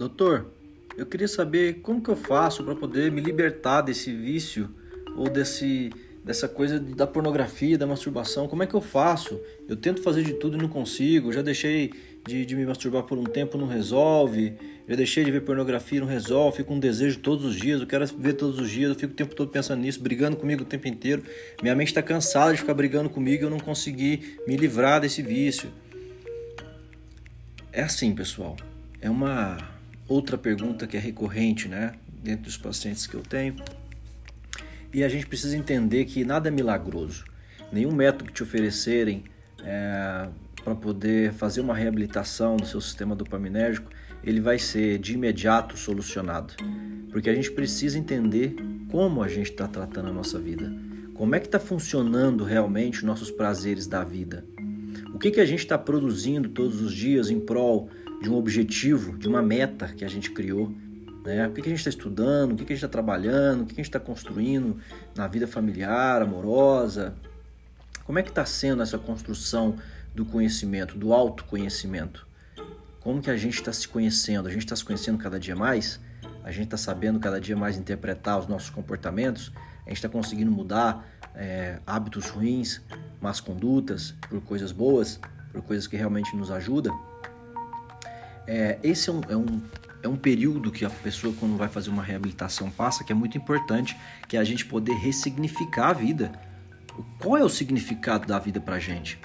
Doutor, eu queria saber como que eu faço para poder me libertar desse vício ou desse dessa coisa da pornografia, da masturbação. Como é que eu faço? Eu tento fazer de tudo e não consigo. Já deixei de, de me masturbar por um tempo, não resolve. Já deixei de ver pornografia, não resolve. Fico com um desejo todos os dias. Eu quero ver todos os dias. Eu fico o tempo todo pensando nisso, brigando comigo o tempo inteiro. Minha mente está cansada de ficar brigando comigo. Eu não consegui me livrar desse vício. É assim, pessoal. É uma outra pergunta que é recorrente, né? Dentro dos pacientes que eu tenho. E a gente precisa entender que nada é milagroso. Nenhum método que te oferecerem é, para poder fazer uma reabilitação do seu sistema dopaminérgico, ele vai ser de imediato solucionado. Porque a gente precisa entender como a gente está tratando a nossa vida. Como é que está funcionando realmente os nossos prazeres da vida. O que, que a gente está produzindo todos os dias em prol de um objetivo, de uma meta que a gente criou. Né? O que, a gente está estudando, o que, que a gente está trabalhando, o que, que a gente está construindo na vida familiar, amorosa. Como é que está sendo essa construção do conhecimento, do autoconhecimento? Como que a gente está se conhecendo? A gente está se conhecendo cada dia mais? A gente está sabendo cada dia mais interpretar os nossos comportamentos? A gente está conseguindo mudar é, hábitos ruins, más condutas por coisas boas, por coisas que realmente nos ajudam? É, esse é um, é, um, é um período que a pessoa, quando vai fazer uma reabilitação, passa, que é muito importante, que é a gente poder ressignificar a vida. Qual é o significado da vida pra gente?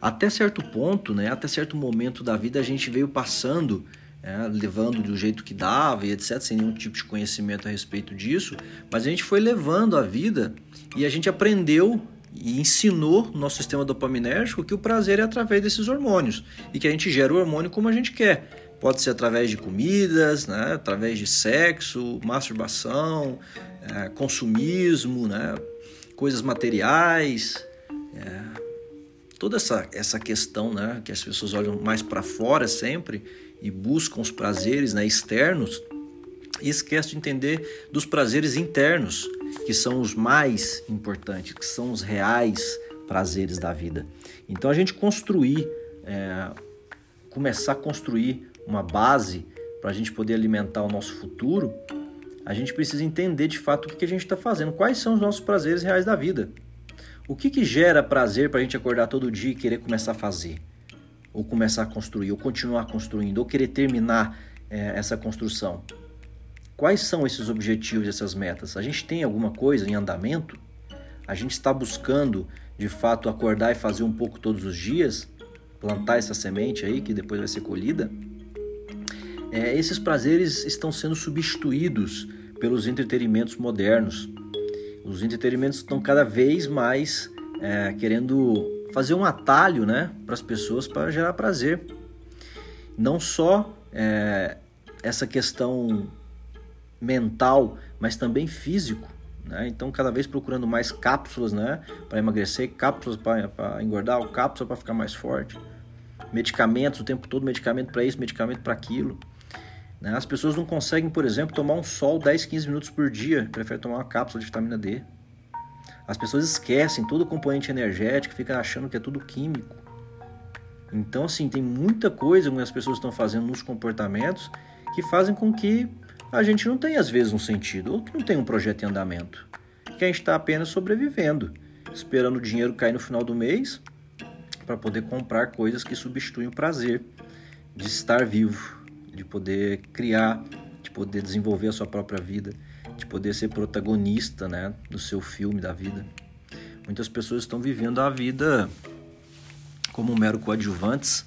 Até certo ponto, né, até certo momento da vida, a gente veio passando, é, levando do jeito que dava e etc., sem nenhum tipo de conhecimento a respeito disso, mas a gente foi levando a vida e a gente aprendeu e ensinou no nosso sistema dopaminérgico que o prazer é através desses hormônios e que a gente gera o hormônio como a gente quer. Pode ser através de comidas, né? através de sexo, masturbação, é, consumismo, né? coisas materiais. É, toda essa, essa questão né? que as pessoas olham mais para fora sempre e buscam os prazeres né? externos e esquece de entender dos prazeres internos que são os mais importantes, que são os reais prazeres da vida. Então a gente construir, é, começar a construir uma base para a gente poder alimentar o nosso futuro, a gente precisa entender de fato o que, a gente está fazendo, quais são os nossos prazeres reais da vida. O que, que gera prazer para a gente acordar todo dia e querer começar a fazer? Ou começar a construir, ou continuar construindo, ou querer terminar é, essa construção? Quais são esses objetivos, essas metas? A gente tem alguma coisa em andamento? A gente está buscando, de fato, acordar e fazer um pouco todos os dias? Plantar essa semente aí que depois vai ser colhida? É, esses prazeres estão sendo substituídos pelos entretenimentos modernos. Os entretenimentos estão cada vez mais é, querendo fazer um atalho né, para as pessoas para gerar prazer. Não só é, essa questão mental, mas também físico. Né? Então, cada vez procurando mais cápsulas né? para emagrecer, cápsulas para engordar, ou cápsulas para ficar mais forte. Medicamentos o tempo todo, medicamento para isso, medicamento para aquilo. Né? As pessoas não conseguem, por exemplo, tomar um sol 10, 15 minutos por dia, preferem tomar uma cápsula de vitamina D. As pessoas esquecem todo o componente energético, ficam achando que é tudo químico. Então, assim, tem muita coisa que as pessoas estão fazendo nos comportamentos que fazem com que a gente não tem às vezes um sentido, ou que não tem um projeto em andamento, que a gente está apenas sobrevivendo, esperando o dinheiro cair no final do mês para poder comprar coisas que substituem o prazer de estar vivo, de poder criar, de poder desenvolver a sua própria vida, de poder ser protagonista né, do seu filme da vida. Muitas pessoas estão vivendo a vida como mero coadjuvantes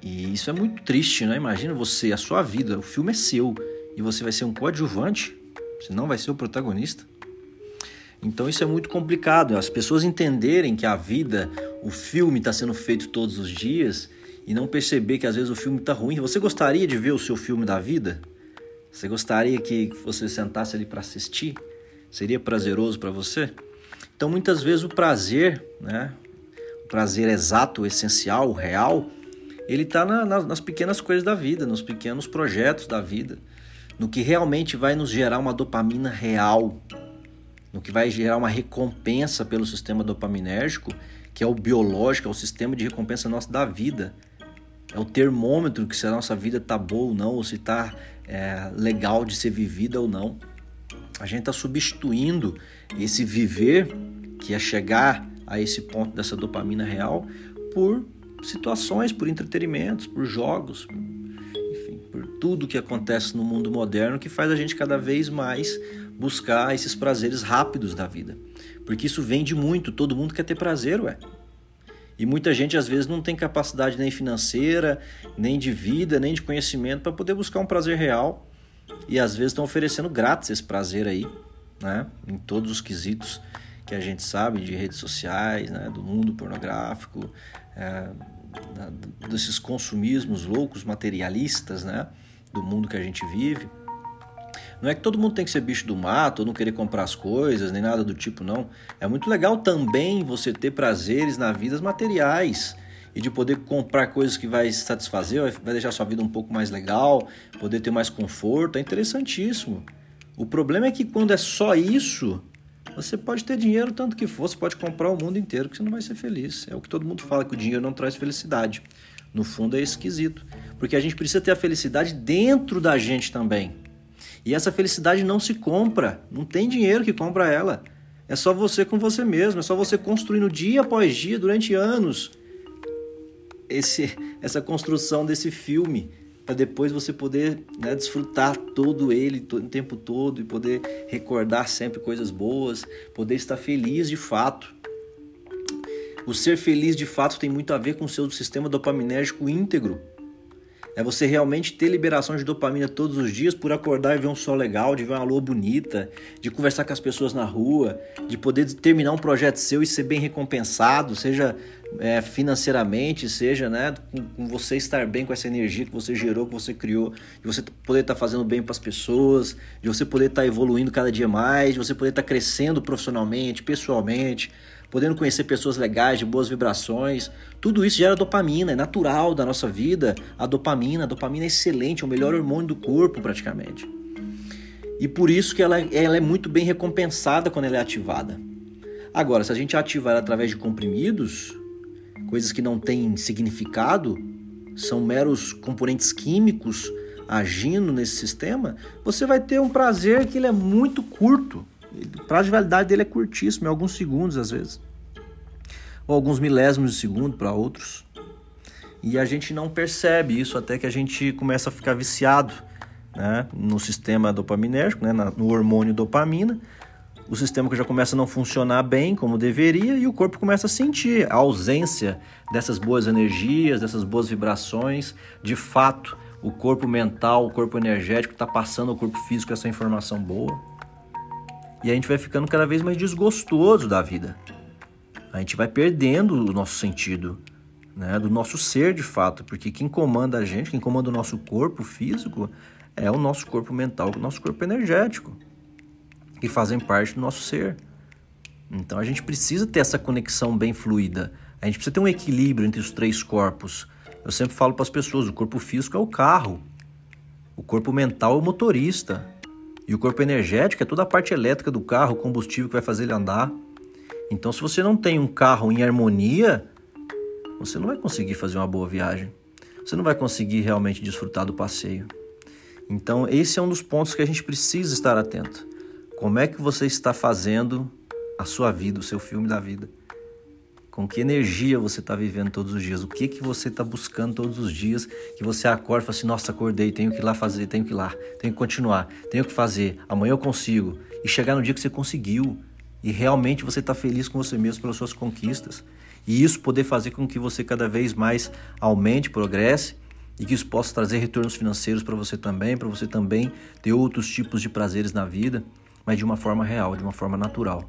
e isso é muito triste, né? Imagina você, a sua vida, o filme é seu e você vai ser um coadjuvante, você não vai ser o protagonista. Então isso é muito complicado. As pessoas entenderem que a vida, o filme está sendo feito todos os dias e não perceber que às vezes o filme está ruim. Você gostaria de ver o seu filme da vida? Você gostaria que você sentasse ali para assistir? Seria prazeroso para você? Então muitas vezes o prazer, né? O prazer exato, o essencial, o real, ele está na, nas pequenas coisas da vida, nos pequenos projetos da vida no que realmente vai nos gerar uma dopamina real, no que vai gerar uma recompensa pelo sistema dopaminérgico, que é o biológico, é o sistema de recompensa nosso da vida. é o termômetro que se a nossa vida tá boa ou não, ou se tá é, legal de ser vivida ou não. A gente está substituindo esse viver, que é chegar a esse ponto dessa dopamina real, por situações, por entretenimentos, por jogos, por tudo que acontece no mundo moderno que faz a gente cada vez mais buscar esses prazeres rápidos da vida. Porque isso vende muito, todo mundo quer ter prazer, ué. E muita gente às vezes não tem capacidade nem financeira, nem de vida, nem de conhecimento para poder buscar um prazer real. E às vezes estão oferecendo grátis esse prazer aí, né? Em todos os quesitos que a gente sabe de redes sociais, né? do mundo pornográfico, é, desses consumismos loucos, materialistas, né? Do mundo que a gente vive. Não é que todo mundo tem que ser bicho do mato ou não querer comprar as coisas, nem nada do tipo, não. É muito legal também você ter prazeres na vida materiais e de poder comprar coisas que vai satisfazer, vai deixar sua vida um pouco mais legal, poder ter mais conforto, é interessantíssimo. O problema é que quando é só isso, você pode ter dinheiro tanto que for, você pode comprar o mundo inteiro que você não vai ser feliz. É o que todo mundo fala que o dinheiro não traz felicidade. No fundo é esquisito, porque a gente precisa ter a felicidade dentro da gente também. E essa felicidade não se compra, não tem dinheiro que compra ela. É só você com você mesmo, é só você construindo dia após dia, durante anos, esse, essa construção desse filme, para depois você poder né, desfrutar todo ele todo, o tempo todo e poder recordar sempre coisas boas, poder estar feliz de fato. O ser feliz de fato tem muito a ver com o seu sistema dopaminérgico íntegro. É você realmente ter liberação de dopamina todos os dias por acordar e ver um sol legal, de ver uma lua bonita, de conversar com as pessoas na rua, de poder terminar um projeto seu e ser bem recompensado, seja é, financeiramente, seja né, com, com, você estar bem com essa energia que você gerou, que você criou, de você poder estar fazendo bem para as pessoas, de você poder estar evoluindo cada dia mais, de você poder estar crescendo profissionalmente, pessoalmente, podendo conhecer pessoas legais, de boas vibrações. Tudo isso gera dopamina, é natural da nossa vida. A dopamina, a dopamina é excelente, é o melhor hormônio do corpo praticamente. E por isso que ela, ela é muito bem recompensada quando ela é ativada. Agora, se a gente ativar ela através de comprimidos, coisas que não têm significado, são meros componentes químicos agindo nesse sistema, você vai ter um prazer que ele é muito curto. O prazo de validade dele é curtíssimo, é alguns segundos às vezes. Ou alguns milésimos de segundo para outros. E a gente não percebe isso até que a gente começa a ficar viciado né, no sistema dopaminérgico, né, no hormônio dopamina. O sistema que já começa a não funcionar bem como deveria e o corpo começa a sentir a ausência dessas boas energias, dessas boas vibrações. De fato, o corpo mental, o corpo energético está passando ao corpo físico essa informação boa. E a gente vai ficando cada vez mais desgostoso da vida. A gente vai perdendo o nosso sentido, né, do nosso ser de fato, porque quem comanda a gente, quem comanda o nosso corpo físico é o nosso corpo mental, o nosso corpo energético, que fazem parte do nosso ser. Então a gente precisa ter essa conexão bem fluida. A gente precisa ter um equilíbrio entre os três corpos. Eu sempre falo para as pessoas: o corpo físico é o carro, o corpo mental é o motorista, e o corpo energético é toda a parte elétrica do carro, o combustível que vai fazer ele andar. Então, se você não tem um carro em harmonia, você não vai conseguir fazer uma boa viagem. Você não vai conseguir realmente desfrutar do passeio. Então, esse é um dos pontos que a gente precisa estar atento. Como é que você está fazendo a sua vida, o seu filme da vida? Com que energia você está vivendo todos os dias, o que que você está buscando todos os dias, que você acorda e fala assim, nossa, acordei, tenho que ir lá fazer, tenho que ir lá, tenho que continuar, tenho que fazer, amanhã eu consigo. E chegar no dia que você conseguiu e realmente você está feliz com você mesmo pelas suas conquistas. E isso poder fazer com que você cada vez mais aumente, progresse e que isso possa trazer retornos financeiros para você também, para você também ter outros tipos de prazeres na vida, mas de uma forma real, de uma forma natural.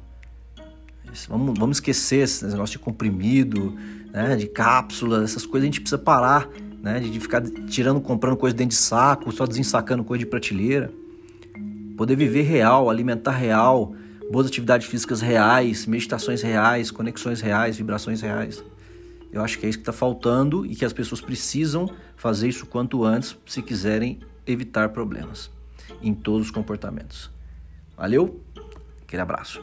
Vamos, vamos esquecer esse negócio de comprimido, né, de cápsula, essas coisas a gente precisa parar, né, de ficar tirando, comprando coisa dentro de saco, só desensacando coisa de prateleira. Poder viver real, alimentar real, boas atividades físicas reais, meditações reais, conexões reais, vibrações reais. Eu acho que é isso que está faltando e que as pessoas precisam fazer isso quanto antes se quiserem evitar problemas em todos os comportamentos. Valeu? Aquele abraço.